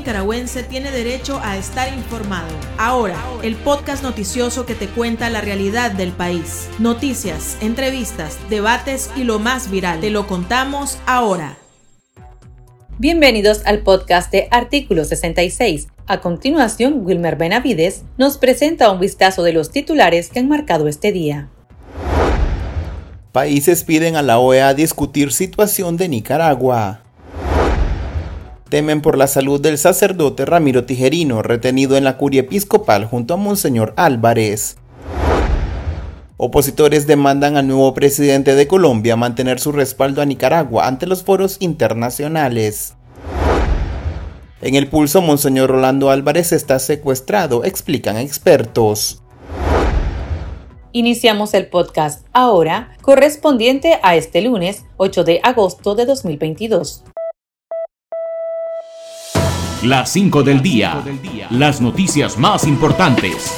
nicaragüense tiene derecho a estar informado. Ahora, el podcast noticioso que te cuenta la realidad del país. Noticias, entrevistas, debates y lo más viral. Te lo contamos ahora. Bienvenidos al podcast de Artículo 66. A continuación, Wilmer Benavides nos presenta un vistazo de los titulares que han marcado este día. Países piden a la OEA discutir situación de Nicaragua. Temen por la salud del sacerdote Ramiro Tijerino, retenido en la curia episcopal junto a Monseñor Álvarez. Opositores demandan al nuevo presidente de Colombia mantener su respaldo a Nicaragua ante los foros internacionales. En el pulso, Monseñor Rolando Álvarez está secuestrado, explican expertos. Iniciamos el podcast ahora, correspondiente a este lunes 8 de agosto de 2022. Las 5 del día. Las noticias más importantes.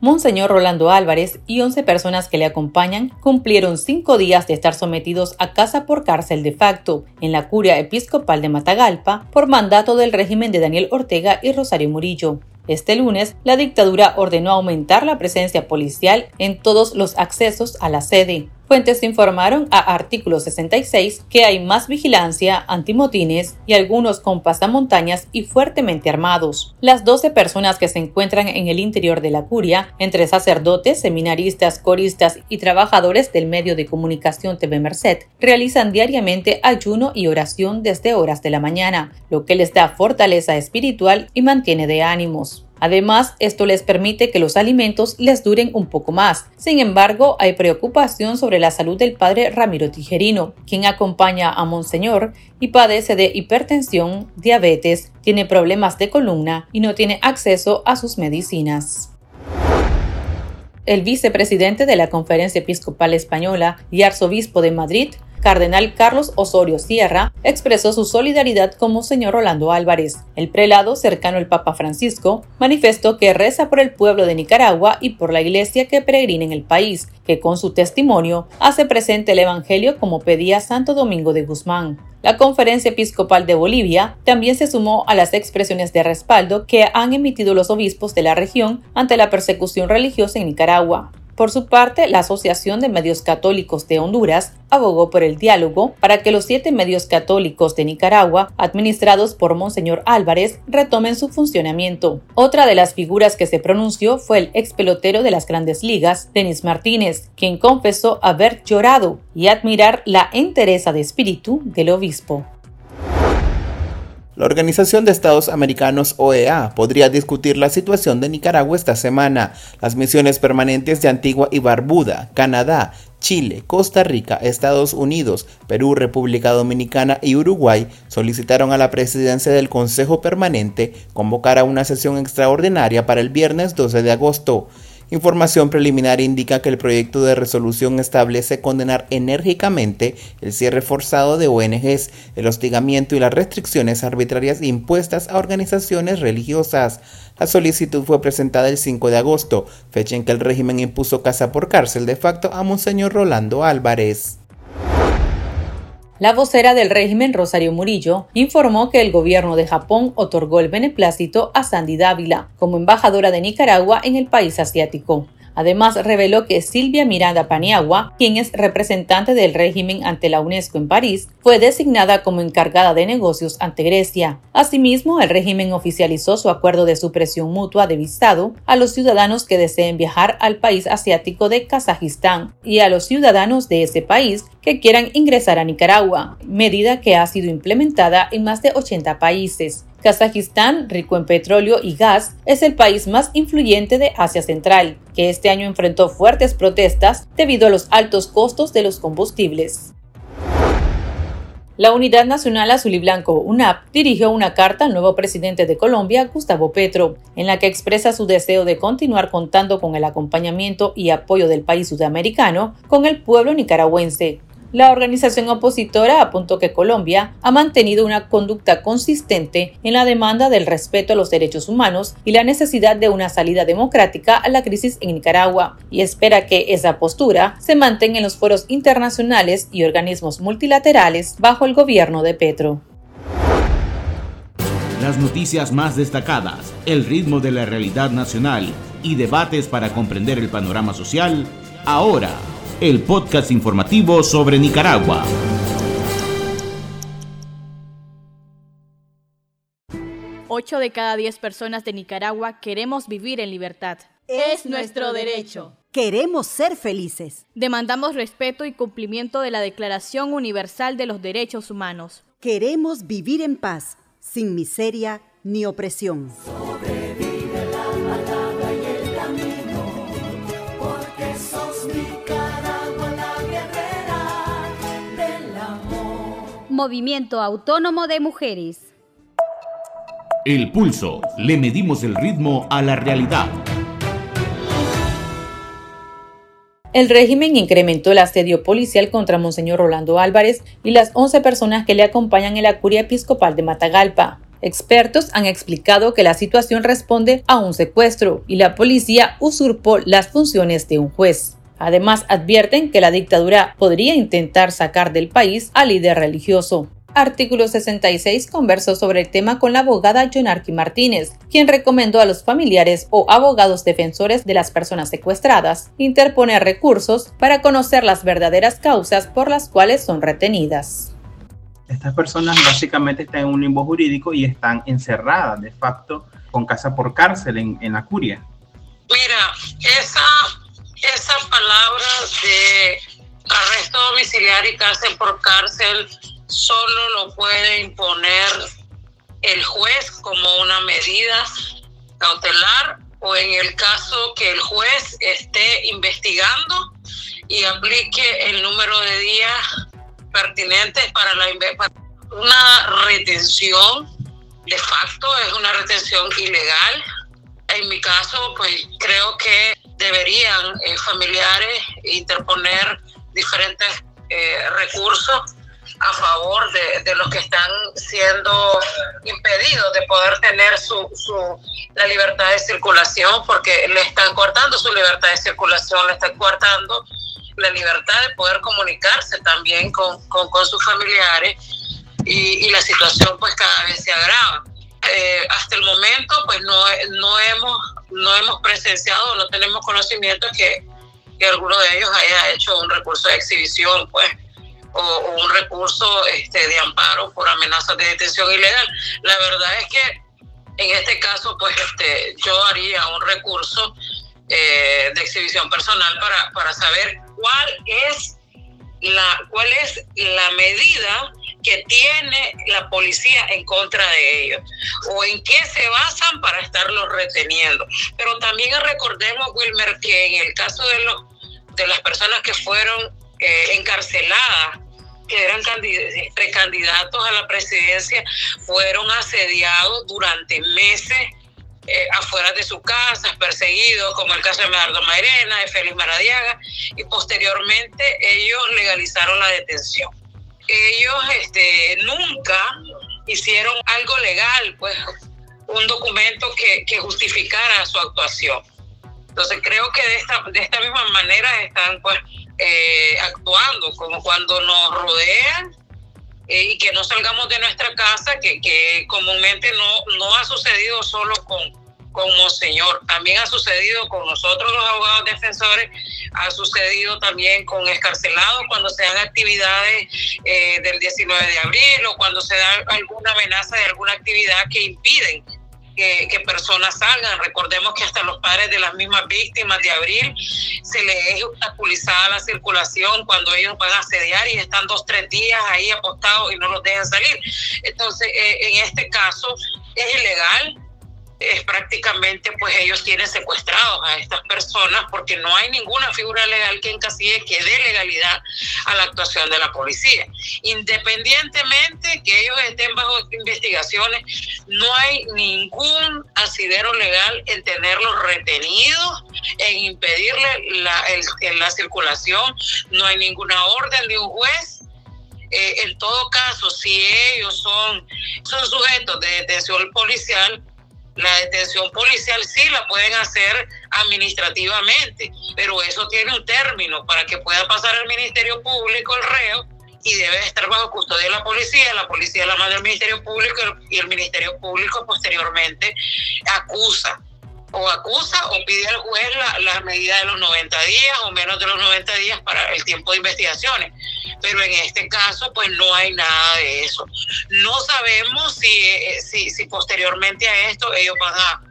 Monseñor Rolando Álvarez y 11 personas que le acompañan cumplieron cinco días de estar sometidos a casa por cárcel de facto en la curia episcopal de Matagalpa por mandato del régimen de Daniel Ortega y Rosario Murillo. Este lunes, la dictadura ordenó aumentar la presencia policial en todos los accesos a la sede. Fuentes informaron a artículo 66 que hay más vigilancia, antimotines y algunos con pasamontañas y fuertemente armados. Las 12 personas que se encuentran en el interior de la curia, entre sacerdotes, seminaristas, coristas y trabajadores del medio de comunicación TV Merced, realizan diariamente ayuno y oración desde horas de la mañana, lo que les da fortaleza espiritual y mantiene de ánimos. Además, esto les permite que los alimentos les duren un poco más. Sin embargo, hay preocupación sobre la salud del padre Ramiro Tijerino, quien acompaña a Monseñor y padece de hipertensión, diabetes, tiene problemas de columna y no tiene acceso a sus medicinas. El vicepresidente de la Conferencia Episcopal Española y arzobispo de Madrid, cardenal Carlos Osorio Sierra expresó su solidaridad con Monseñor Rolando Álvarez. El prelado, cercano al Papa Francisco, manifestó que reza por el pueblo de Nicaragua y por la iglesia que peregrina en el país, que con su testimonio hace presente el Evangelio como pedía Santo Domingo de Guzmán. La Conferencia Episcopal de Bolivia también se sumó a las expresiones de respaldo que han emitido los obispos de la región ante la persecución religiosa en Nicaragua. Por su parte, la Asociación de Medios Católicos de Honduras abogó por el diálogo para que los siete medios católicos de Nicaragua, administrados por Monseñor Álvarez, retomen su funcionamiento. Otra de las figuras que se pronunció fue el ex pelotero de las grandes ligas, Denis Martínez, quien confesó haber llorado y admirar la entereza de espíritu del obispo. La Organización de Estados Americanos OEA podría discutir la situación de Nicaragua esta semana. Las misiones permanentes de Antigua y Barbuda, Canadá, Chile, Costa Rica, Estados Unidos, Perú, República Dominicana y Uruguay solicitaron a la presidencia del Consejo Permanente convocar a una sesión extraordinaria para el viernes 12 de agosto. Información preliminar indica que el proyecto de resolución establece condenar enérgicamente el cierre forzado de ONGs, el hostigamiento y las restricciones arbitrarias impuestas a organizaciones religiosas. La solicitud fue presentada el 5 de agosto, fecha en que el régimen impuso casa por cárcel de facto a Monseñor Rolando Álvarez. La vocera del régimen, Rosario Murillo, informó que el gobierno de Japón otorgó el beneplácito a Sandy Dávila como embajadora de Nicaragua en el país asiático. Además, reveló que Silvia Miranda Paniagua, quien es representante del régimen ante la UNESCO en París, fue designada como encargada de negocios ante Grecia. Asimismo, el régimen oficializó su acuerdo de supresión mutua de visado a los ciudadanos que deseen viajar al país asiático de Kazajistán y a los ciudadanos de ese país que quieran ingresar a Nicaragua, medida que ha sido implementada en más de 80 países. Kazajistán, rico en petróleo y gas, es el país más influyente de Asia Central, que este año enfrentó fuertes protestas debido a los altos costos de los combustibles. La Unidad Nacional Azul y Blanco, UNAP, dirigió una carta al nuevo presidente de Colombia, Gustavo Petro, en la que expresa su deseo de continuar contando con el acompañamiento y apoyo del país sudamericano con el pueblo nicaragüense, La organización opositora apuntó que Colombia ha mantenido una conducta consistente en la demanda del respeto a los derechos humanos y la necesidad de una salida democrática a la crisis en Nicaragua y espera que esa postura se mantenga en los foros internacionales y organismos multilaterales bajo el gobierno de Petro. Las noticias más destacadas, el ritmo de la realidad nacional y debates para comprender el panorama social, ahora el podcast informativo sobre Nicaragua. Ocho de cada diez personas de Nicaragua queremos vivir en libertad. Es nuestro derecho. Queremos ser felices. Demandamos respeto y cumplimiento de la Declaración Universal de los Derechos Humanos. Queremos vivir en paz, sin miseria ni opresión. Movimiento Autónomo de Mujeres. El pulso. Le medimos el ritmo a la realidad. El régimen incrementó el asedio policial contra Monseñor Rolando Álvarez y las 11 personas que le acompañan en la curia episcopal de Matagalpa. Expertos han explicado que la situación responde a un secuestro y la policía usurpó las funciones de un juez. Además, advierten que la dictadura podría intentar sacar del país al líder religioso. Artículo 66 conversó sobre el tema con la abogada Jonarqui Martínez, quien recomendó a los familiares o abogados defensores de las personas secuestradas interponer recursos para conocer las verdaderas causas por las cuales son retenidas. Estas personas básicamente están en un limbo jurídico y están encerradas de facto con casa por cárcel en, en la curia. Mira, esa esa palabra de arresto domiciliario y cárcel por cárcel solo lo puede imponer el juez como una medida cautelar o en el caso que el juez esté investigando y aplique el número de días pertinentes para la una retención de facto es una retención ilegal en mi caso pues creo que deberían eh, familiares interponer diferentes eh, recursos a favor de, los que están siendo impedidos de poder tener su, la libertad de circulación porque le están cortando su libertad de circulación, le están cortando la libertad de poder comunicarse también con, con, sus familiares y, la situación pues cada vez se agrava. Eh, hasta el momento pues no, no hemos no hemos presenciado, no tenemos conocimiento que, que alguno de ellos haya hecho un recurso de exhibición, pues, o, un recurso este, de amparo por amenazas de detención ilegal. La verdad es que en este caso, pues, este, yo haría un recurso eh, de exhibición personal para, para saber cuál es la, cuál es la medida que tiene la policía en contra de ellos o en qué se basan para estarlos reteniendo. Pero también recordemos, Wilmer, que en el caso de, los, de las personas que fueron eh, encarceladas, que eran precandidatos a la presidencia, fueron asediados durante meses eh, afuera de su casa, perseguidos, como el caso de Medardo Mairena, de Félix Maradiaga, y posteriormente ellos legalizaron la detención ellos este, nunca hicieron algo legal, pues un documento que, que justificara su actuación. Entonces creo que de esta, de esta misma manera están pues eh, actuando, como cuando nos rodean eh, y que no salgamos de nuestra casa, que, que comúnmente no, no ha sucedido solo con, como señor. También ha sucedido con nosotros los abogados defensores, ha sucedido también con escarcelados cuando se dan actividades eh, del 19 de abril o cuando se da alguna amenaza de alguna actividad que impiden que, que, personas salgan. Recordemos que hasta los padres de las mismas víctimas de abril se les es obstaculizada la circulación cuando ellos van a asediar y están dos, tres días ahí apostados y no los dejan salir. Entonces, eh, en este caso es ilegal, es prácticamente pues ellos tienen secuestrados a estas personas porque no hay ninguna figura legal que encasille que dé legalidad a la actuación de la policía. Independientemente que ellos estén bajo investigaciones, no hay ningún asidero legal en tenerlos retenidos, en impedirle la, la circulación, no hay ninguna orden de un juez eh, en todo caso, si ellos son, son sujetos de detención policial, la detención policial sí la pueden hacer administrativamente, pero eso tiene un término para que pueda pasar al Ministerio Público el reo y debe estar bajo custodia de la policía, la policía la manda al Ministerio Público y el Ministerio Público posteriormente acusa o acusa o pide al juez la, medida de los 90 días o menos de los 90 días para el tiempo de investigaciones. Pero en este caso, pues no hay nada de eso. No sabemos si, eh, si, si posteriormente a esto ellos van a,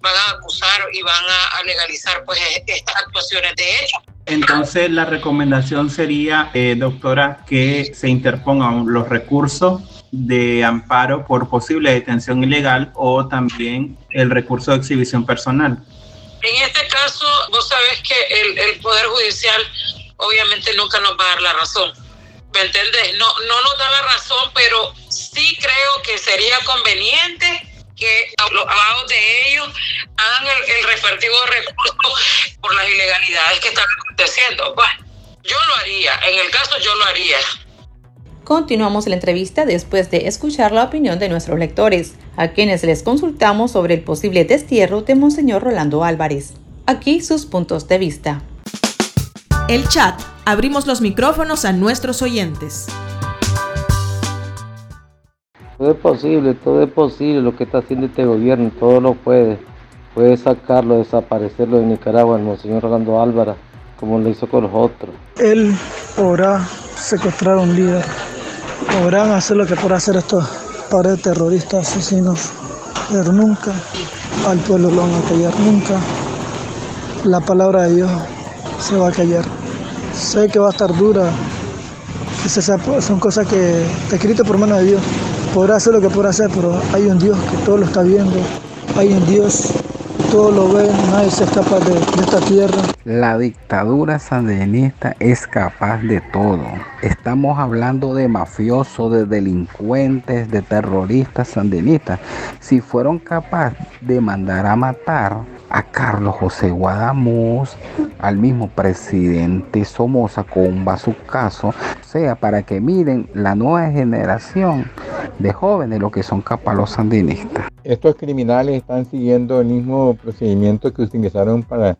van a acusar y van a, legalizar pues e, estas actuaciones de ellos. Entonces la recomendación sería, eh, doctora, que se interpongan los recursos de amparo por posible detención ilegal o también el recurso de exhibición personal. En este caso, vos sabés que el, el Poder Judicial obviamente nunca nos va a dar la razón. ¿Me entendés? No, no nos da la razón, pero sí creo que sería conveniente que los abogados de ellos hagan el, el respectivo recurso por las ilegalidades que están aconteciendo. Bueno, yo lo haría, en el caso yo lo haría. Continuamos la entrevista después de escuchar la opinión de nuestros lectores, a quienes les consultamos sobre el posible destierro de Monseñor Rolando Álvarez. Aquí sus puntos de vista. El chat. Abrimos los micrófonos a nuestros oyentes. Todo es posible, todo es posible lo que está haciendo este gobierno, todo lo puede. Puede sacarlo, desaparecerlo de Nicaragua, el Monseñor Rolando Álvarez, como lo hizo con los otros. Él podrá secuestrar a un líder, podrán hacer lo que por hacer estos pares terroristas asesinos, pero nunca al pueblo lo van a callar, nunca la palabra de Dios se va a callar. Sé que va a estar dura, que son cosas que está escrito por mano de Dios. Podrá hacer lo que podrá hacer, pero hay un Dios que todo lo está viendo, hay un Dios todo lo ve, nadie se escapa de, esta tierra. La dictadura sandinista es capaz de todo. Estamos hablando de mafiosos, de delincuentes, de terroristas sandinistas. Si fueron capaces de mandar a matar a Carlos José Guadamuz, al mismo presidente Somoza con un caso, sea para que miren la nueva generación de jóvenes lo que son capaz los sandinistas. Estos criminales están siguiendo el mismo procedimiento que utilizaron para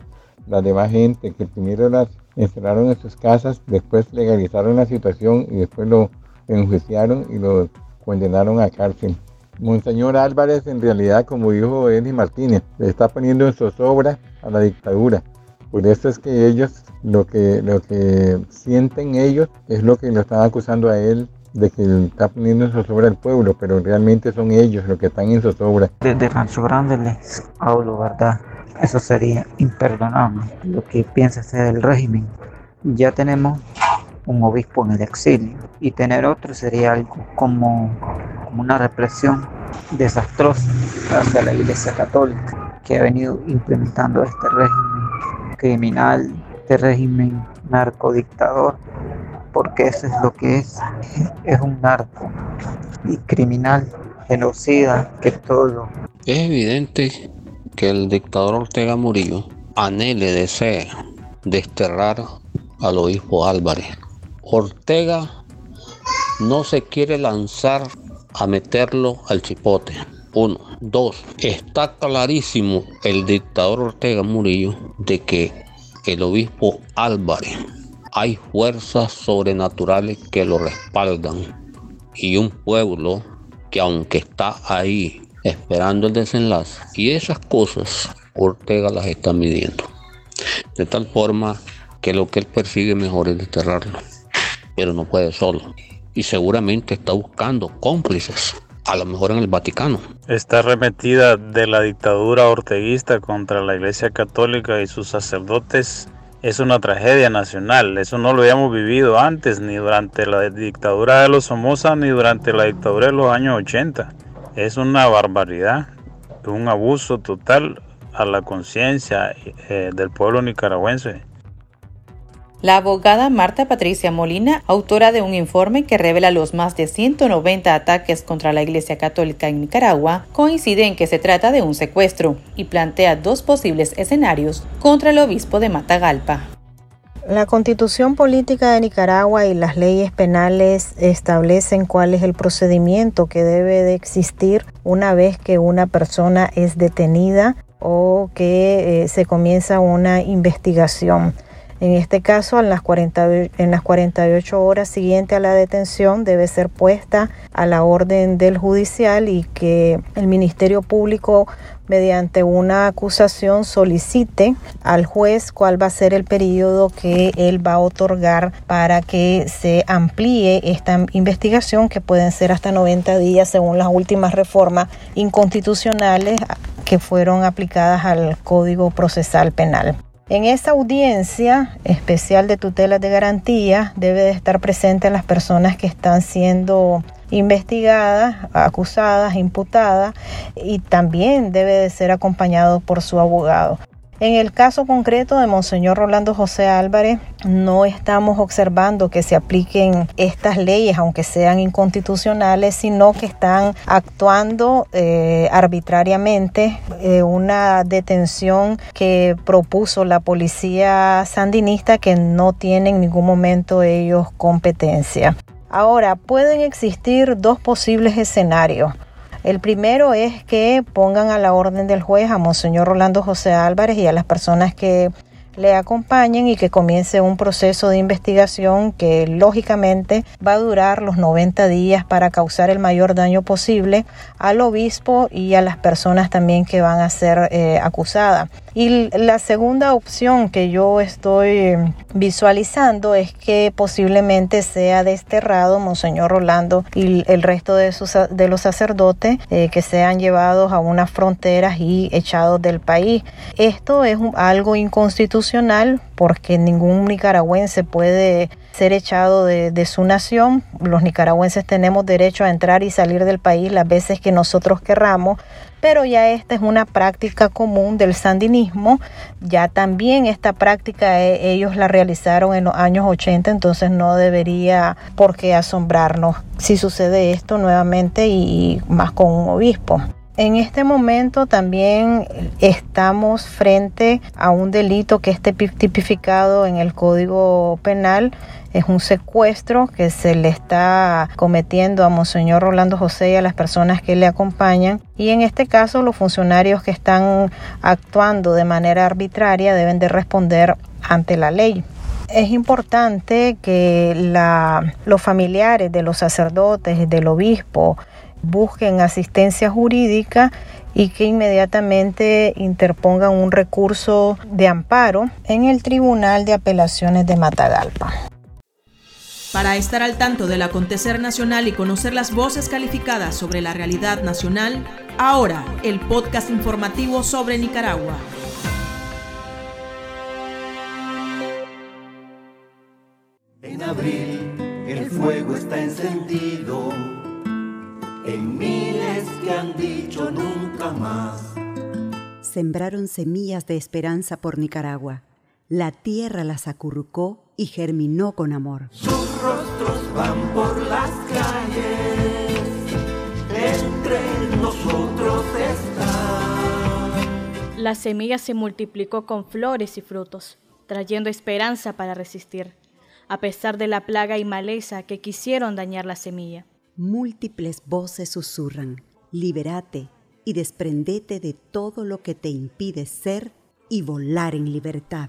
la demás gente, que primero las encerraron en sus casas, después legalizaron la situación y después lo enjuiciaron y lo condenaron a cárcel. Monseñor Álvarez, en realidad, como dijo Eddie Martínez, le está poniendo en zozobra a la dictadura. Por eso es que ellos, lo que, lo que sienten ellos, es lo que lo están acusando a él de que está poniendo en zozobra al pueblo, pero realmente son ellos los que están en zozobra. Desde Rancho Grande les hablo, ¿verdad? Eso sería imperdonable, lo que piensa hacer el régimen. Ya tenemos un obispo en el exilio y tener otro sería algo como, como una represión desastrosa hacia la Iglesia Católica que ha venido implementando este régimen criminal, este régimen narcodictador, porque eso es lo que es, es un narco y criminal, genocida, que todo. Es evidente que el dictador Ortega Murillo anhele, desea desterrar al obispo Álvarez Ortega no se quiere lanzar a meterlo al chipote. Uno. Dos. Está clarísimo el dictador Ortega Murillo de que el obispo Álvarez hay fuerzas sobrenaturales que lo respaldan y un pueblo que aunque está ahí esperando el desenlace y esas cosas Ortega las está midiendo de tal forma que lo que él persigue mejor es desterrarlo pero no puede solo. Y seguramente está buscando cómplices, a lo mejor en el Vaticano. Está arremetida de la dictadura orteguista contra la Iglesia Católica y sus sacerdotes. Es una tragedia nacional. Eso no lo habíamos vivido antes, ni durante la dictadura de los Somoza, ni durante la dictadura de los años 80. Es una barbaridad, un abuso total a la conciencia eh, del pueblo nicaragüense. La abogada Marta Patricia Molina, autora de un informe que revela los más de 190 ataques contra la Iglesia Católica en Nicaragua, coincide en que se trata de un secuestro y plantea dos posibles escenarios contra el obispo de Matagalpa. La constitución política de Nicaragua y las leyes penales establecen cuál es el procedimiento que debe de existir una vez que una persona es detenida o que eh, se comienza una investigación. En este caso, en las, 40, en las 48 horas siguientes a la detención debe ser puesta a la orden del judicial y que el Ministerio Público mediante una acusación solicite al juez cuál va a ser el periodo que él va a otorgar para que se amplíe esta investigación que pueden ser hasta 90 días según las últimas reformas inconstitucionales que fueron aplicadas al Código Procesal Penal. En esa audiencia especial de tutela de garantía debe de estar presente las personas que están siendo investigadas, acusadas, imputadas y también debe de ser acompañado por su abogado. En el caso concreto de Monseñor Rolando José Álvarez, no estamos observando que se apliquen estas leyes, aunque sean inconstitucionales, sino que están actuando eh, arbitrariamente eh, una detención que propuso la policía sandinista que no tiene en ningún momento ellos competencia. Ahora, pueden existir dos posibles escenarios. El primero es que pongan a la orden del juez a Monseñor Rolando José Álvarez y a las personas que le acompañen y que comience un proceso de investigación que lógicamente va a durar los 90 días para causar el mayor daño posible al obispo y a las personas también que van a ser eh, acusadas. Y la segunda opción que yo estoy visualizando es que posiblemente sea desterrado Monseñor Rolando y el resto de, sus, de los sacerdotes eh, que sean llevados a unas fronteras y echados del país. Esto es algo inconstitucional porque ningún nicaragüense puede ser echado de, su nación. Los nicaragüenses tenemos derecho a entrar y salir del país las veces que nosotros querramos, pero ya esta es una práctica común del sandinismo. Ya también esta práctica eh, ellos la realizaron en los años 80, entonces no debería por qué asombrarnos si sucede esto nuevamente y más con un obispo. En este momento también estamos frente a un delito que esté tipificado en el Código Penal. Es un secuestro que se le está cometiendo a Monseñor Rolando José y a las personas que le acompañan. Y en este caso los funcionarios que están actuando de manera arbitraria deben de responder ante la ley es importante que los familiares de los sacerdotes, del obispo, busquen asistencia jurídica y que inmediatamente interpongan un recurso de amparo en el Tribunal de Apelaciones de Matagalpa. Para estar al tanto del acontecer nacional y conocer las voces calificadas sobre la realidad nacional, ahora el podcast informativo sobre Nicaragua. En abril el fuego está encendido en miles que han dicho nunca más. Sembraron semillas de esperanza por Nicaragua. La tierra las acurrucó y germinó con amor. Sus rostros van por las calles, entre nosotros están. La semilla se multiplicó con flores y frutos, trayendo esperanza para resistir, a pesar de la plaga y maleza que quisieron dañar la semilla. Múltiples voces susurran, liberate y desprendete de todo lo que te impide ser y volar en libertad.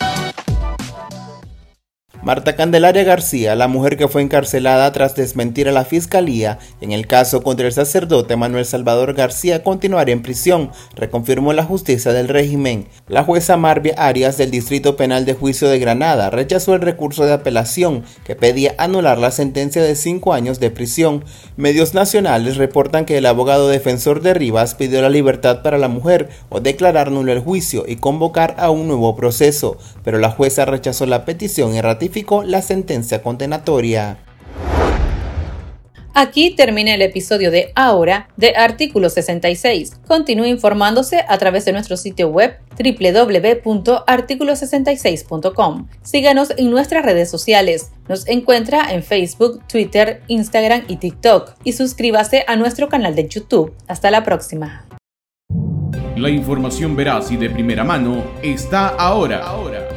Marta Candelaria García, la mujer que fue encarcelada tras desmentir a la fiscalía en el caso contra el sacerdote Manuel Salvador García, continuará en prisión, reconfirmó la justicia del régimen. La jueza Marvia Arias del Distrito Penal de Juicio de Granada rechazó el recurso de apelación que pedía anular la sentencia de cinco años de prisión. Medios nacionales reportan que el abogado defensor de Rivas pidió la libertad para la mujer o declarar nulo el juicio y convocar a un nuevo proceso, pero la jueza rechazó la petición y ratificó la sentencia condenatoria. Aquí termina el episodio de Ahora de Artículo 66. Continúe informándose a través de nuestro sitio web www.articulo66.com. Síganos en nuestras redes sociales. Nos encuentra en Facebook, Twitter, Instagram y TikTok. Y suscríbase a nuestro canal de YouTube. Hasta la próxima. La información veraz y de primera mano está ahora.